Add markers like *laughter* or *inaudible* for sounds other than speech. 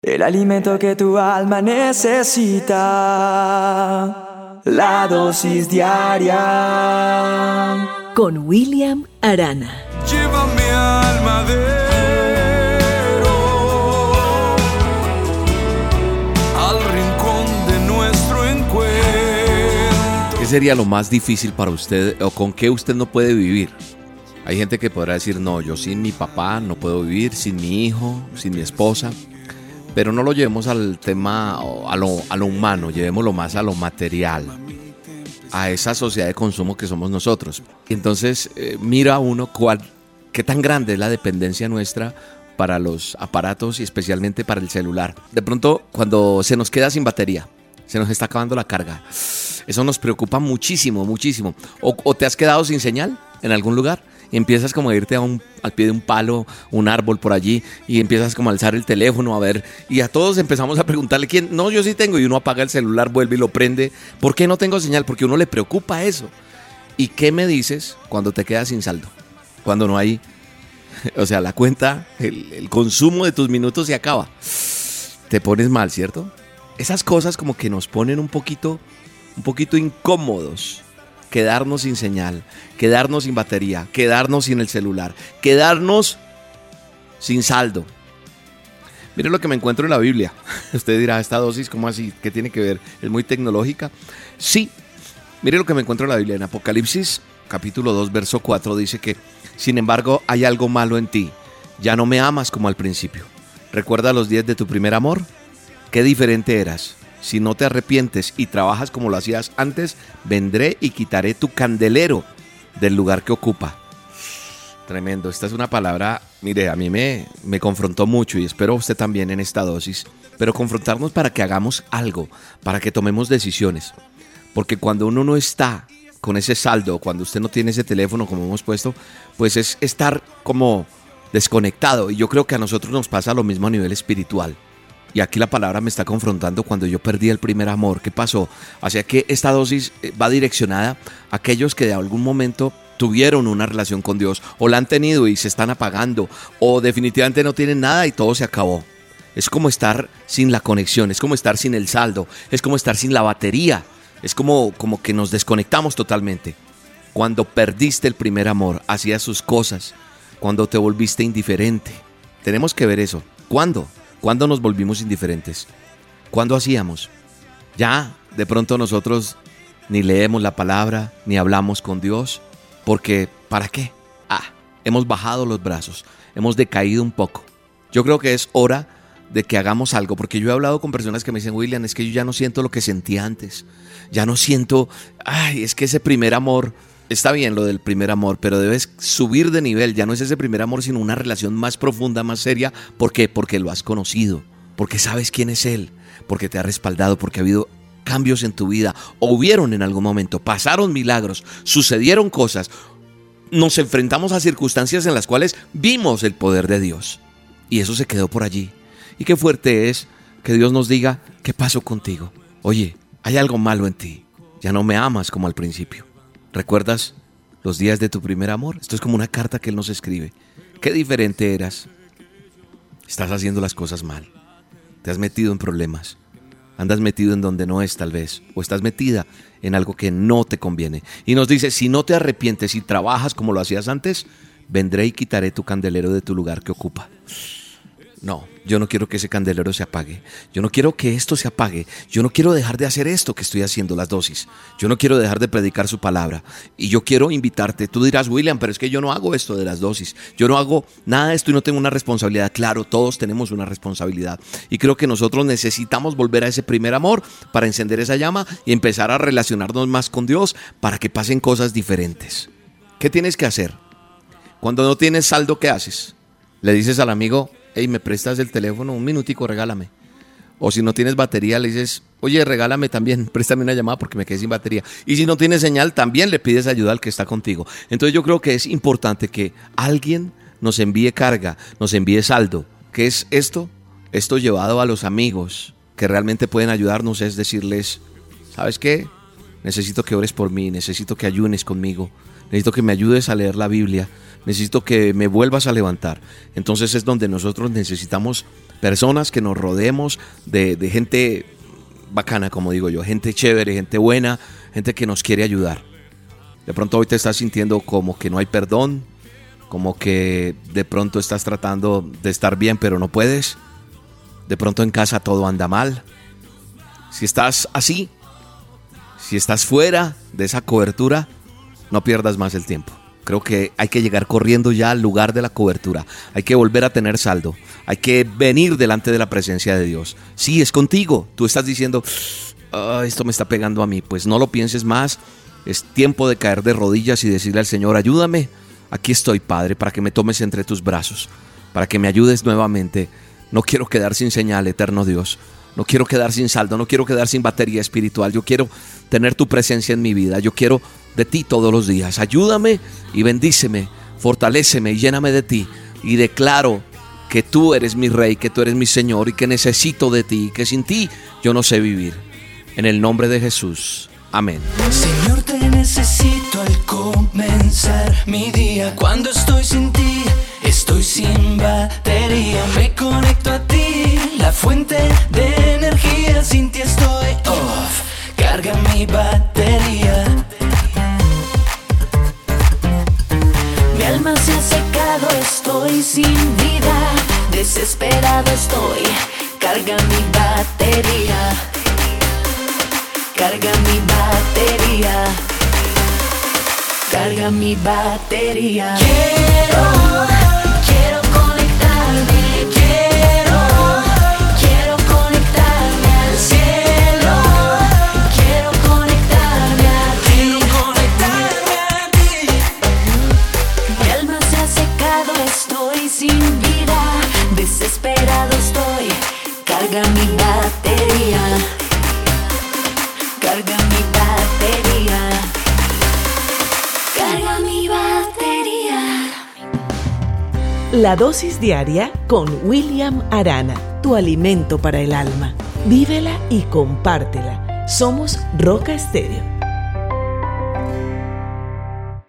El alimento que tu alma necesita. La dosis diaria. Con William Arana. Lleva mi alma al rincón de nuestro encuentro. ¿Qué sería lo más difícil para usted o con qué usted no puede vivir? Hay gente que podrá decir, no, yo sin mi papá no puedo vivir, sin mi hijo, sin mi esposa. Pero no lo llevemos al tema, a lo, a lo humano, llevémoslo más a lo material, a esa sociedad de consumo que somos nosotros. Entonces, eh, mira uno cuál, qué tan grande es la dependencia nuestra para los aparatos y especialmente para el celular. De pronto, cuando se nos queda sin batería, se nos está acabando la carga. Eso nos preocupa muchísimo, muchísimo. O, o te has quedado sin señal en algún lugar y empiezas como a irte a un, al pie de un palo, un árbol por allí y empiezas como a alzar el teléfono a ver y a todos empezamos a preguntarle quién, no, yo sí tengo y uno apaga el celular, vuelve y lo prende. ¿Por qué no tengo señal? Porque uno le preocupa eso. ¿Y qué me dices cuando te quedas sin saldo? Cuando no hay, *laughs* o sea, la cuenta, el, el consumo de tus minutos se acaba. Te pones mal, ¿cierto? Esas cosas como que nos ponen un poquito, un poquito incómodos quedarnos sin señal, quedarnos sin batería, quedarnos sin el celular, quedarnos sin saldo. Mire lo que me encuentro en la Biblia. *laughs* Usted dirá, esta dosis, ¿cómo así? ¿Qué tiene que ver? ¿Es muy tecnológica? Sí. Mire lo que me encuentro en la Biblia. En Apocalipsis capítulo 2, verso 4 dice que, sin embargo, hay algo malo en ti. Ya no me amas como al principio. ¿Recuerda los días de tu primer amor? Qué diferente eras. Si no te arrepientes y trabajas como lo hacías antes, vendré y quitaré tu candelero del lugar que ocupa. Tremendo, esta es una palabra, mire, a mí me, me confrontó mucho y espero usted también en esta dosis, pero confrontarnos para que hagamos algo, para que tomemos decisiones. Porque cuando uno no está con ese saldo, cuando usted no tiene ese teléfono como hemos puesto, pues es estar como desconectado. Y yo creo que a nosotros nos pasa lo mismo a nivel espiritual. Y aquí la palabra me está confrontando cuando yo perdí el primer amor. ¿Qué pasó? Hacia que esta dosis eh, va direccionada a aquellos que de algún momento tuvieron una relación con Dios o la han tenido y se están apagando o definitivamente no tienen nada y todo se acabó. Es como estar sin la conexión, es como estar sin el saldo, es como estar sin la batería, es como, como que nos desconectamos totalmente. Cuando perdiste el primer amor, hacías sus cosas, cuando te volviste indiferente. Tenemos que ver eso. ¿Cuándo? ¿Cuándo nos volvimos indiferentes? ¿Cuándo hacíamos? Ya, de pronto nosotros ni leemos la palabra, ni hablamos con Dios, porque ¿para qué? Ah, hemos bajado los brazos, hemos decaído un poco. Yo creo que es hora de que hagamos algo, porque yo he hablado con personas que me dicen, William, es que yo ya no siento lo que sentí antes, ya no siento, ay, es que ese primer amor, está bien lo del primer amor, pero debes subir de nivel, ya no es ese primer amor, sino una relación más profunda, más seria, ¿por qué? Porque lo has conocido, porque sabes quién es Él, porque te ha respaldado, porque ha habido cambios en tu vida, o hubieron en algún momento, pasaron milagros, sucedieron cosas, nos enfrentamos a circunstancias en las cuales vimos el poder de Dios, y eso se quedó por allí. Y qué fuerte es que Dios nos diga, ¿qué pasó contigo? Oye, hay algo malo en ti, ya no me amas como al principio. ¿Recuerdas los días de tu primer amor? Esto es como una carta que Él nos escribe. Qué diferente eras. Estás haciendo las cosas mal. Te has metido en problemas. Andas metido en donde no es tal vez. O estás metida en algo que no te conviene. Y nos dice, si no te arrepientes y trabajas como lo hacías antes, vendré y quitaré tu candelero de tu lugar que ocupa. No, yo no quiero que ese candelero se apague. Yo no quiero que esto se apague. Yo no quiero dejar de hacer esto que estoy haciendo, las dosis. Yo no quiero dejar de predicar su palabra. Y yo quiero invitarte. Tú dirás, William, pero es que yo no hago esto de las dosis. Yo no hago nada de esto y no tengo una responsabilidad. Claro, todos tenemos una responsabilidad. Y creo que nosotros necesitamos volver a ese primer amor para encender esa llama y empezar a relacionarnos más con Dios para que pasen cosas diferentes. ¿Qué tienes que hacer? Cuando no tienes saldo, ¿qué haces? Le dices al amigo, hey, me prestas el teléfono, un minutico, regálame. O si no tienes batería, le dices, oye, regálame también, *laughs* préstame una llamada porque me quedé sin batería. Y si no tienes señal, también le pides ayuda al que está contigo. Entonces yo creo que es importante que alguien nos envíe carga, nos envíe saldo. ¿Qué es esto? Esto llevado a los amigos que realmente pueden ayudarnos es decirles, ¿sabes qué? Necesito que ores por mí, necesito que ayunes conmigo, necesito que me ayudes a leer la Biblia, necesito que me vuelvas a levantar. Entonces es donde nosotros necesitamos personas que nos rodeemos de, de gente bacana, como digo yo, gente chévere, gente buena, gente que nos quiere ayudar. De pronto hoy te estás sintiendo como que no hay perdón, como que de pronto estás tratando de estar bien pero no puedes. De pronto en casa todo anda mal. Si estás así, si estás fuera de esa cobertura, no pierdas más el tiempo. Creo que hay que llegar corriendo ya al lugar de la cobertura. Hay que volver a tener saldo. Hay que venir delante de la presencia de Dios. Sí, es contigo. Tú estás diciendo, "Ah, esto me está pegando a mí. Pues no lo pienses más. Es tiempo de caer de rodillas y decirle al Señor, ayúdame. Aquí estoy, Padre, para que me tomes entre tus brazos, para que me ayudes nuevamente. No quiero quedar sin señal, eterno Dios. No quiero quedar sin saldo, no quiero quedar sin batería espiritual. Yo quiero tener tu presencia en mi vida. Yo quiero de ti todos los días. Ayúdame y bendíceme, fortaléceme y lléname de ti. Y declaro que tú eres mi rey, que tú eres mi Señor y que necesito de ti, que sin ti yo no sé vivir. En el nombre de Jesús. Amén. Señor, te necesito al comenzar mi día. Cuando estoy sin ti, estoy sin batería. Me conecto a ti, la fuente de. Sin ti estoy off. Carga mi batería. Mi alma se ha secado, estoy sin vida. Desesperado estoy. Carga mi batería. Carga mi batería. Carga mi batería. Quiero, sin vida. Desesperado estoy. Carga mi batería. Carga mi batería. Carga mi batería. La dosis diaria con William Arana, tu alimento para el alma. Vívela y compártela. Somos Roca Estéreo